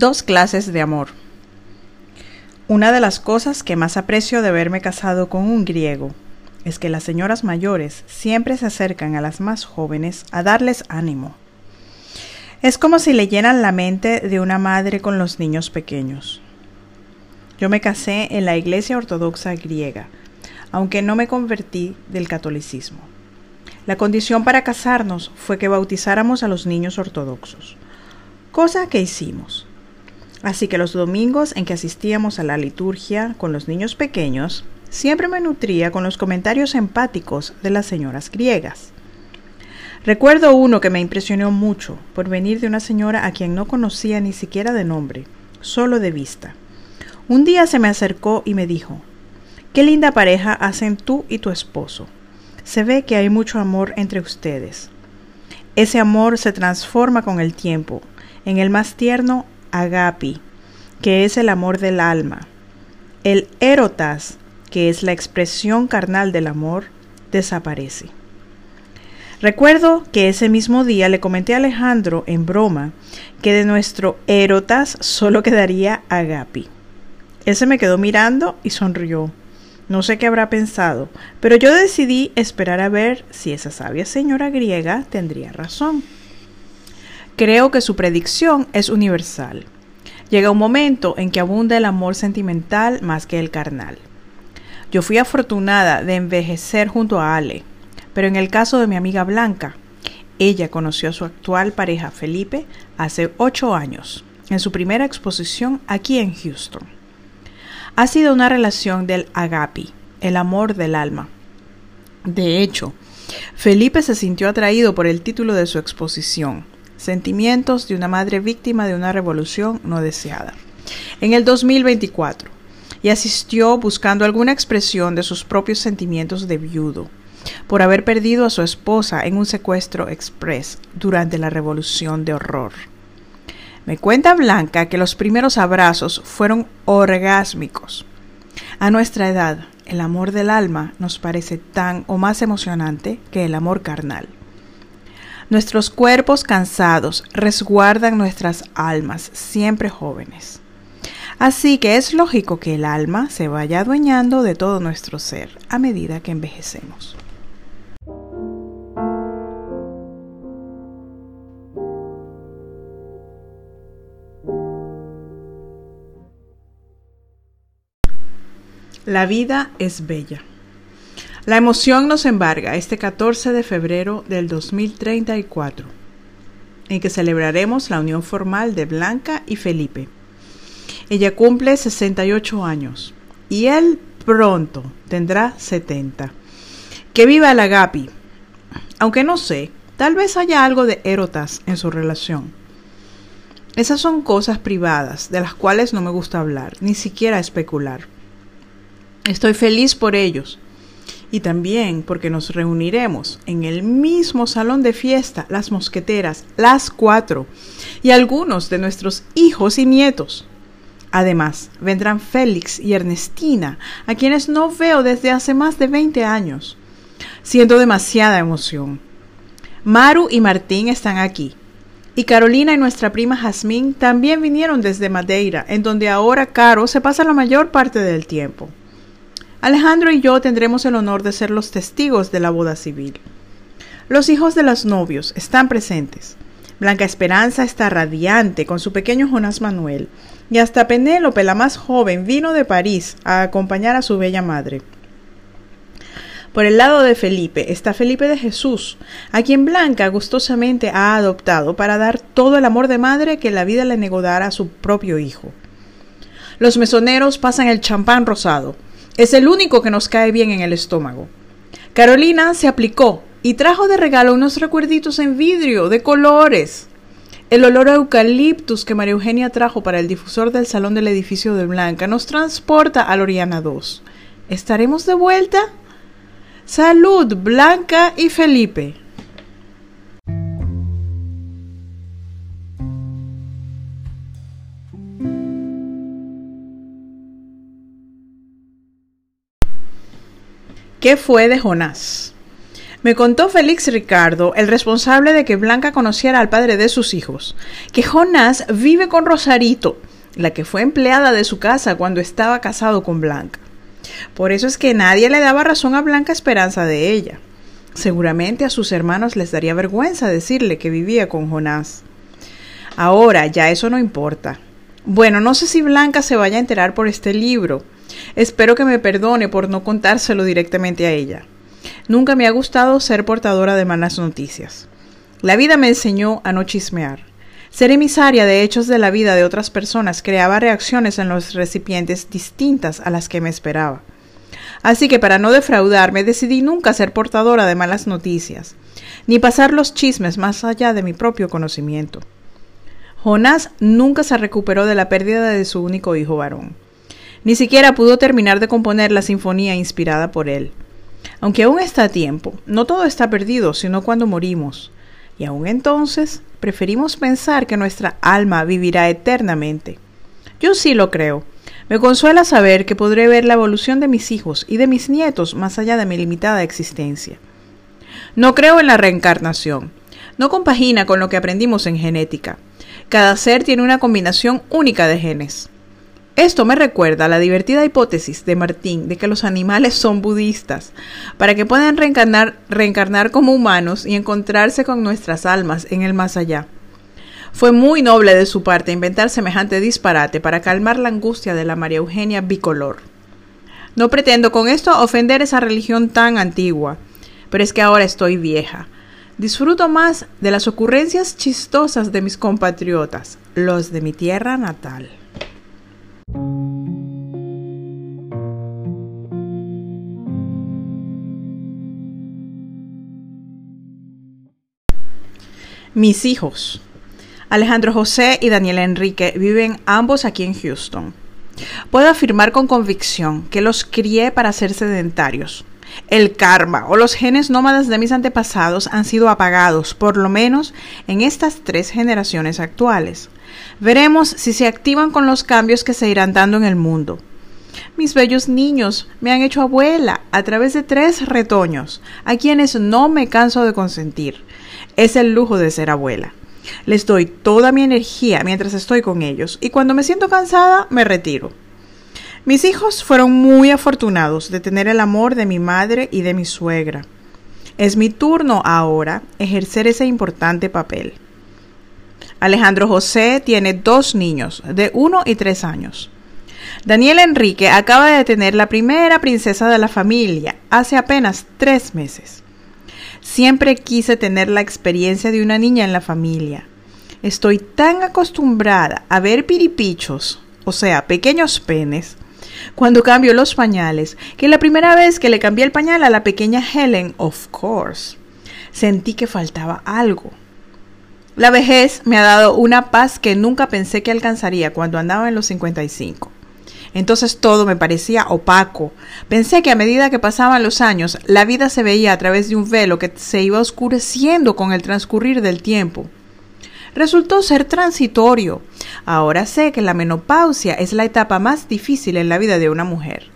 Dos clases de amor. Una de las cosas que más aprecio de haberme casado con un griego es que las señoras mayores siempre se acercan a las más jóvenes a darles ánimo. Es como si le llenan la mente de una madre con los niños pequeños. Yo me casé en la iglesia ortodoxa griega, aunque no me convertí del catolicismo. La condición para casarnos fue que bautizáramos a los niños ortodoxos, cosa que hicimos. Así que los domingos en que asistíamos a la liturgia con los niños pequeños, siempre me nutría con los comentarios empáticos de las señoras griegas. Recuerdo uno que me impresionó mucho por venir de una señora a quien no conocía ni siquiera de nombre, solo de vista. Un día se me acercó y me dijo, Qué linda pareja hacen tú y tu esposo. Se ve que hay mucho amor entre ustedes. Ese amor se transforma con el tiempo en el más tierno agapi, que es el amor del alma. El erotas, que es la expresión carnal del amor, desaparece. Recuerdo que ese mismo día le comenté a Alejandro en broma que de nuestro erotas solo quedaría agapi. Él me quedó mirando y sonrió. No sé qué habrá pensado, pero yo decidí esperar a ver si esa sabia señora griega tendría razón. Creo que su predicción es universal. Llega un momento en que abunda el amor sentimental más que el carnal. Yo fui afortunada de envejecer junto a Ale, pero en el caso de mi amiga Blanca, ella conoció a su actual pareja Felipe hace ocho años, en su primera exposición aquí en Houston. Ha sido una relación del agapi, el amor del alma. De hecho, Felipe se sintió atraído por el título de su exposición, Sentimientos de una madre víctima de una revolución no deseada. En el 2024, y asistió buscando alguna expresión de sus propios sentimientos de viudo, por haber perdido a su esposa en un secuestro express durante la revolución de horror. Me cuenta Blanca que los primeros abrazos fueron orgásmicos. A nuestra edad, el amor del alma nos parece tan o más emocionante que el amor carnal. Nuestros cuerpos cansados resguardan nuestras almas siempre jóvenes. Así que es lógico que el alma se vaya adueñando de todo nuestro ser a medida que envejecemos. La vida es bella. La emoción nos embarga este 14 de febrero del 2034, en que celebraremos la unión formal de Blanca y Felipe. Ella cumple 68 años y él pronto tendrá 70. Que viva la Gapi. Aunque no sé, tal vez haya algo de erotas en su relación. Esas son cosas privadas de las cuales no me gusta hablar, ni siquiera especular. Estoy feliz por ellos y también porque nos reuniremos en el mismo salón de fiesta, las mosqueteras, las cuatro, y algunos de nuestros hijos y nietos. Además, vendrán Félix y Ernestina, a quienes no veo desde hace más de 20 años. Siento demasiada emoción. Maru y Martín están aquí. Y Carolina y nuestra prima Jazmín también vinieron desde Madeira, en donde ahora Caro se pasa la mayor parte del tiempo. Alejandro y yo tendremos el honor de ser los testigos de la boda civil. Los hijos de los novios están presentes. Blanca Esperanza está radiante con su pequeño Jonás Manuel, y hasta Penélope, la más joven, vino de París a acompañar a su bella madre. Por el lado de Felipe está Felipe de Jesús, a quien Blanca gustosamente ha adoptado para dar todo el amor de madre que la vida le negó dar a su propio hijo. Los mesoneros pasan el champán rosado, es el único que nos cae bien en el estómago. Carolina se aplicó y trajo de regalo unos recuerditos en vidrio de colores. El olor a eucaliptus que María Eugenia trajo para el difusor del salón del edificio de Blanca nos transporta a Loriana 2. ¿Estaremos de vuelta? Salud, Blanca y Felipe. ¿Qué fue de Jonás? Me contó Félix Ricardo, el responsable de que Blanca conociera al padre de sus hijos, que Jonás vive con Rosarito, la que fue empleada de su casa cuando estaba casado con Blanca. Por eso es que nadie le daba razón a Blanca Esperanza de ella. Seguramente a sus hermanos les daría vergüenza decirle que vivía con Jonás. Ahora ya eso no importa. Bueno, no sé si Blanca se vaya a enterar por este libro. Espero que me perdone por no contárselo directamente a ella. Nunca me ha gustado ser portadora de malas noticias. La vida me enseñó a no chismear. Ser emisaria de hechos de la vida de otras personas creaba reacciones en los recipientes distintas a las que me esperaba. Así que para no defraudarme decidí nunca ser portadora de malas noticias, ni pasar los chismes más allá de mi propio conocimiento. Jonás nunca se recuperó de la pérdida de su único hijo varón. Ni siquiera pudo terminar de componer la sinfonía inspirada por él. Aunque aún está a tiempo, no todo está perdido, sino cuando morimos. Y aún entonces preferimos pensar que nuestra alma vivirá eternamente. Yo sí lo creo. Me consuela saber que podré ver la evolución de mis hijos y de mis nietos más allá de mi limitada existencia. No creo en la reencarnación. No compagina con lo que aprendimos en genética. Cada ser tiene una combinación única de genes. Esto me recuerda a la divertida hipótesis de Martín de que los animales son budistas, para que puedan reencarnar, reencarnar como humanos y encontrarse con nuestras almas en el más allá. Fue muy noble de su parte inventar semejante disparate para calmar la angustia de la María Eugenia bicolor. No pretendo con esto ofender esa religión tan antigua, pero es que ahora estoy vieja. Disfruto más de las ocurrencias chistosas de mis compatriotas, los de mi tierra natal. Mis hijos. Alejandro José y Daniel Enrique viven ambos aquí en Houston. Puedo afirmar con convicción que los crié para ser sedentarios. El karma o los genes nómadas de mis antepasados han sido apagados, por lo menos en estas tres generaciones actuales. Veremos si se activan con los cambios que se irán dando en el mundo. Mis bellos niños me han hecho abuela a través de tres retoños, a quienes no me canso de consentir. Es el lujo de ser abuela. Les doy toda mi energía mientras estoy con ellos y cuando me siento cansada me retiro. Mis hijos fueron muy afortunados de tener el amor de mi madre y de mi suegra. Es mi turno ahora ejercer ese importante papel. Alejandro José tiene dos niños de uno y tres años. Daniel Enrique acaba de tener la primera princesa de la familia hace apenas tres meses. Siempre quise tener la experiencia de una niña en la familia. Estoy tan acostumbrada a ver piripichos, o sea, pequeños penes, cuando cambio los pañales, que la primera vez que le cambié el pañal a la pequeña Helen, of course, sentí que faltaba algo. La vejez me ha dado una paz que nunca pensé que alcanzaría cuando andaba en los 55. Entonces todo me parecía opaco. Pensé que a medida que pasaban los años, la vida se veía a través de un velo que se iba oscureciendo con el transcurrir del tiempo. Resultó ser transitorio. Ahora sé que la menopausia es la etapa más difícil en la vida de una mujer.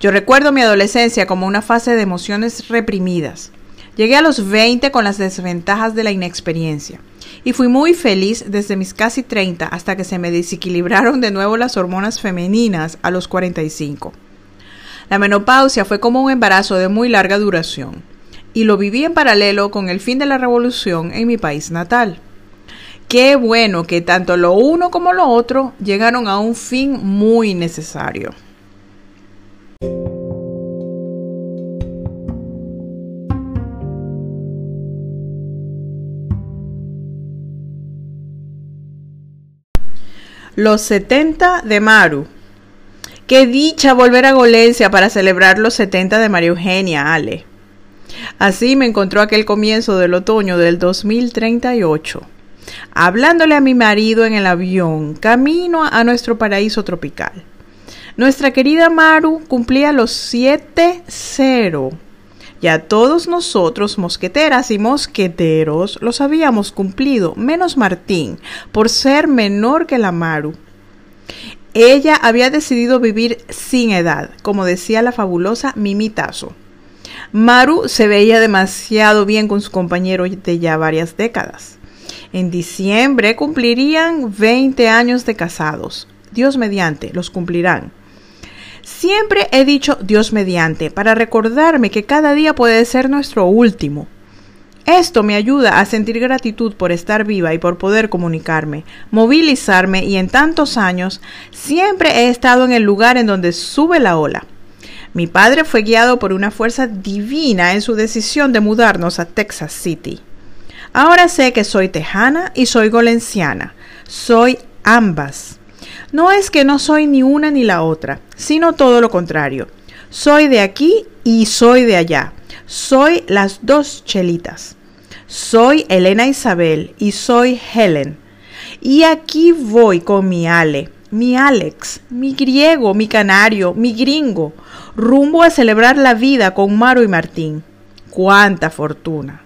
Yo recuerdo mi adolescencia como una fase de emociones reprimidas. Llegué a los 20 con las desventajas de la inexperiencia y fui muy feliz desde mis casi 30 hasta que se me desequilibraron de nuevo las hormonas femeninas a los 45. La menopausia fue como un embarazo de muy larga duración y lo viví en paralelo con el fin de la revolución en mi país natal. Qué bueno que tanto lo uno como lo otro llegaron a un fin muy necesario. Los 70 de Maru. Qué dicha volver a Golencia para celebrar los 70 de María Eugenia, Ale. Así me encontró aquel comienzo del otoño del 2038, hablándole a mi marido en el avión, camino a nuestro paraíso tropical. Nuestra querida Maru cumplía los 7-0 ya todos nosotros, mosqueteras y mosqueteros, los habíamos cumplido, menos Martín, por ser menor que la Maru. Ella había decidido vivir sin edad, como decía la fabulosa Mimitazo. Maru se veía demasiado bien con su compañero de ya varias décadas. En diciembre cumplirían 20 años de casados. Dios mediante, los cumplirán. Siempre he dicho Dios mediante para recordarme que cada día puede ser nuestro último. Esto me ayuda a sentir gratitud por estar viva y por poder comunicarme, movilizarme y en tantos años siempre he estado en el lugar en donde sube la ola. Mi padre fue guiado por una fuerza divina en su decisión de mudarnos a Texas City. Ahora sé que soy tejana y soy golenciana. Soy ambas. No es que no soy ni una ni la otra, sino todo lo contrario. Soy de aquí y soy de allá. Soy las dos chelitas. Soy Elena Isabel y soy Helen. Y aquí voy con mi Ale, mi Alex, mi griego, mi canario, mi gringo, rumbo a celebrar la vida con Maro y Martín. ¡Cuánta fortuna!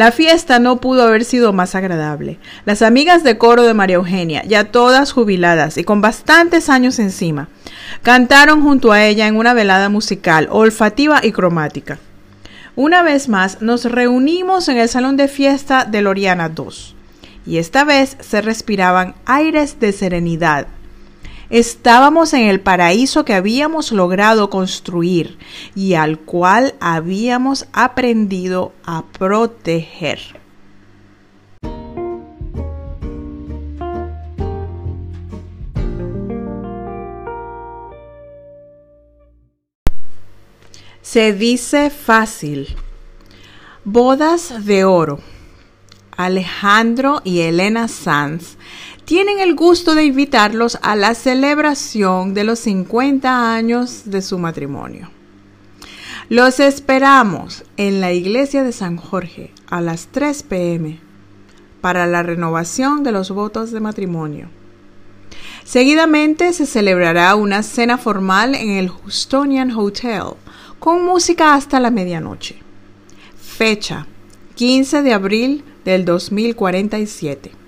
La fiesta no pudo haber sido más agradable. Las amigas de coro de María Eugenia, ya todas jubiladas y con bastantes años encima, cantaron junto a ella en una velada musical, olfativa y cromática. Una vez más nos reunimos en el salón de fiesta de Loriana II, y esta vez se respiraban aires de serenidad. Estábamos en el paraíso que habíamos logrado construir y al cual habíamos aprendido a proteger. Se dice fácil. Bodas de oro. Alejandro y Elena Sanz tienen el gusto de invitarlos a la celebración de los 50 años de su matrimonio. Los esperamos en la iglesia de San Jorge a las 3 pm para la renovación de los votos de matrimonio. Seguidamente se celebrará una cena formal en el Houstonian Hotel con música hasta la medianoche. Fecha 15 de abril del 2047.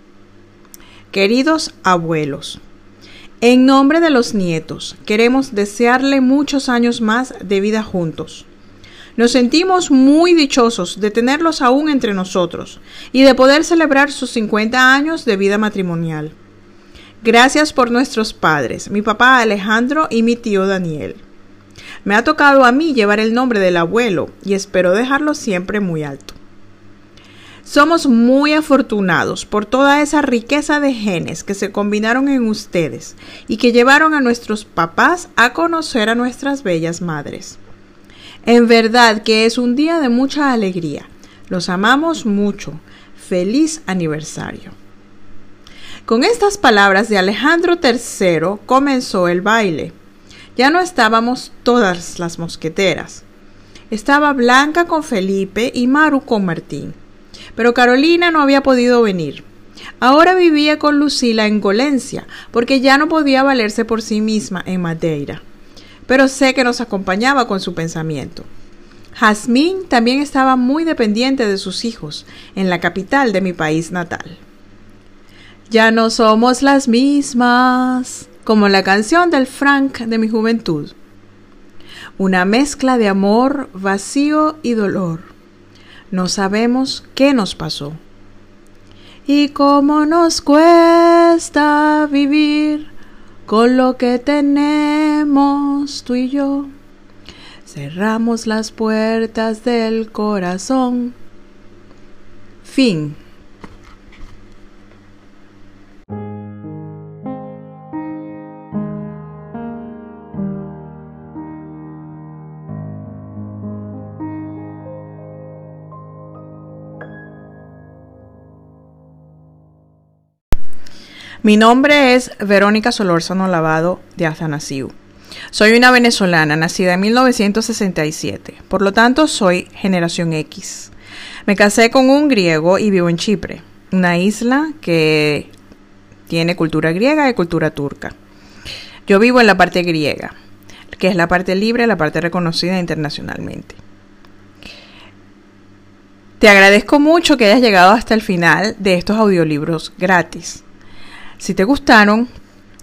Queridos abuelos, en nombre de los nietos, queremos desearle muchos años más de vida juntos. Nos sentimos muy dichosos de tenerlos aún entre nosotros y de poder celebrar sus 50 años de vida matrimonial. Gracias por nuestros padres, mi papá Alejandro y mi tío Daniel. Me ha tocado a mí llevar el nombre del abuelo y espero dejarlo siempre muy alto. Somos muy afortunados por toda esa riqueza de genes que se combinaron en ustedes y que llevaron a nuestros papás a conocer a nuestras bellas madres. En verdad que es un día de mucha alegría. Los amamos mucho. Feliz aniversario. Con estas palabras de Alejandro III comenzó el baile. Ya no estábamos todas las mosqueteras. Estaba Blanca con Felipe y Maru con Martín. Pero Carolina no había podido venir. Ahora vivía con Lucila en Golencia, porque ya no podía valerse por sí misma en Madeira. Pero sé que nos acompañaba con su pensamiento. Jazmín también estaba muy dependiente de sus hijos, en la capital de mi país natal. Ya no somos las mismas, como la canción del Frank de mi juventud. Una mezcla de amor, vacío y dolor. No sabemos qué nos pasó. Y cómo nos cuesta vivir con lo que tenemos tú y yo. Cerramos las puertas del corazón. Fin. Mi nombre es Verónica Solórzano Lavado de Azanasiu. Soy una venezolana nacida en 1967, por lo tanto soy generación X. Me casé con un griego y vivo en Chipre, una isla que tiene cultura griega y cultura turca. Yo vivo en la parte griega, que es la parte libre, la parte reconocida internacionalmente. Te agradezco mucho que hayas llegado hasta el final de estos audiolibros gratis. Si te gustaron,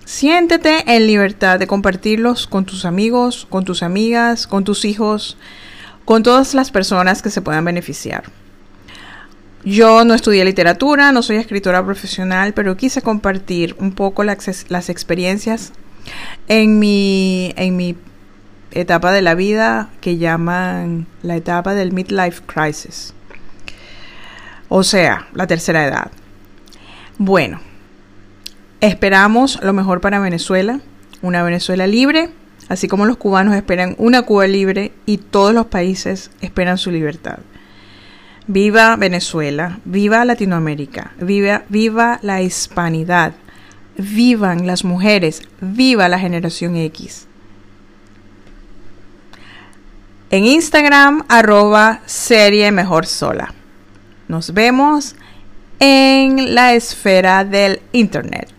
siéntete en libertad de compartirlos con tus amigos, con tus amigas, con tus hijos, con todas las personas que se puedan beneficiar. Yo no estudié literatura, no soy escritora profesional, pero quise compartir un poco las, las experiencias en mi, en mi etapa de la vida que llaman la etapa del midlife crisis. O sea, la tercera edad. Bueno, esperamos lo mejor para Venezuela, una Venezuela libre, así como los cubanos esperan una Cuba libre y todos los países esperan su libertad. Viva Venezuela, viva Latinoamérica, viva, viva la hispanidad, vivan las mujeres, viva la generación X. En Instagram, arroba serie mejor sola. Nos vemos en la esfera del Internet.